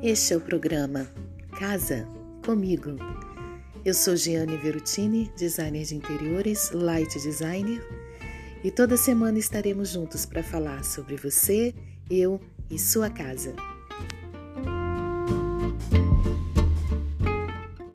Este é o programa Casa Comigo. Eu sou Giane Verutini, designer de interiores, light designer, e toda semana estaremos juntos para falar sobre você, eu e sua casa.